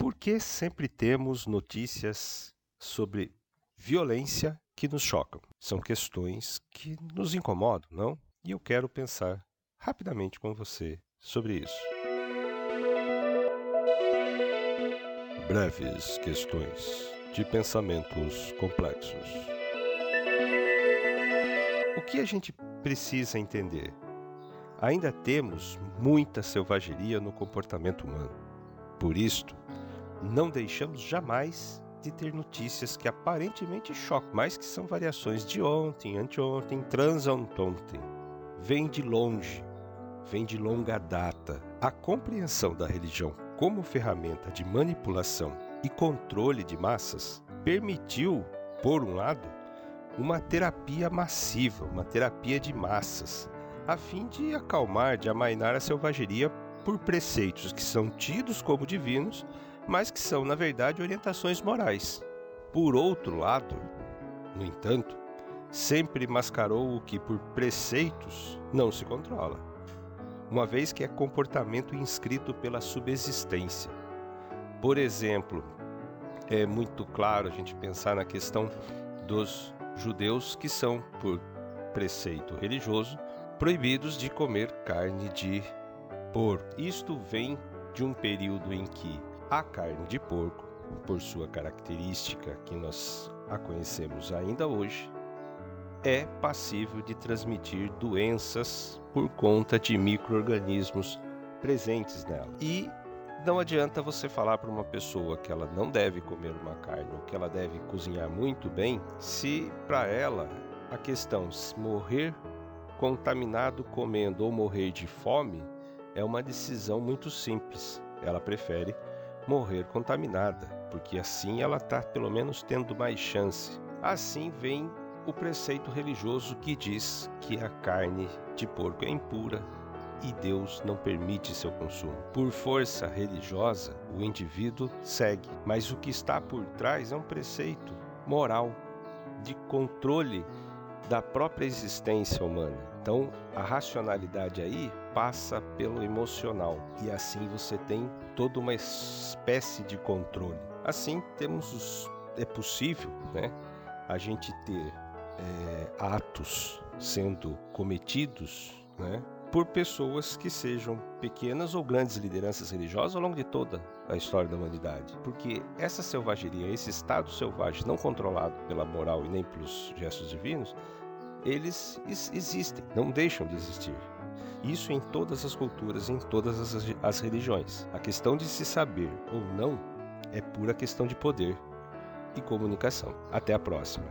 Por que sempre temos notícias sobre violência que nos chocam? São questões que nos incomodam, não? E eu quero pensar rapidamente com você sobre isso. Breves questões de pensamentos complexos. O que a gente precisa entender? Ainda temos muita selvageria no comportamento humano. Por isto, não deixamos jamais de ter notícias que aparentemente chocam, mas que são variações de ontem, anteontem, transontem. Vem de longe, vem de longa data. A compreensão da religião como ferramenta de manipulação e controle de massas permitiu, por um lado, uma terapia massiva, uma terapia de massas, a fim de acalmar, de amainar a selvageria por preceitos que são tidos como divinos mas que são, na verdade, orientações morais. Por outro lado, no entanto, sempre mascarou o que por preceitos não se controla, uma vez que é comportamento inscrito pela subsistência. Por exemplo, é muito claro a gente pensar na questão dos judeus que são, por preceito religioso, proibidos de comer carne de porco. Isto vem de um período em que a carne de porco, por sua característica que nós a conhecemos ainda hoje, é passível de transmitir doenças por conta de microorganismos presentes nela. E não adianta você falar para uma pessoa que ela não deve comer uma carne ou que ela deve cozinhar muito bem, se para ela a questão se morrer contaminado comendo ou morrer de fome é uma decisão muito simples. Ela prefere morrer contaminada, porque assim ela está pelo menos tendo mais chance. Assim vem o preceito religioso que diz que a carne de porco é impura e Deus não permite seu consumo. Por força religiosa, o indivíduo segue, mas o que está por trás é um preceito moral de controle da própria existência humana. Então, a racionalidade aí passa pelo emocional e assim você tem toda uma espécie de controle. Assim, temos os, é possível, né, a gente ter é, atos sendo cometidos, né, por pessoas que sejam pequenas ou grandes lideranças religiosas ao longo de toda a história da humanidade. Porque essa selvageria, esse estado selvagem não controlado pela moral e nem pelos gestos divinos, eles existem, não deixam de existir. Isso em todas as culturas, em todas as, as religiões. A questão de se saber ou não é pura questão de poder e comunicação. Até a próxima.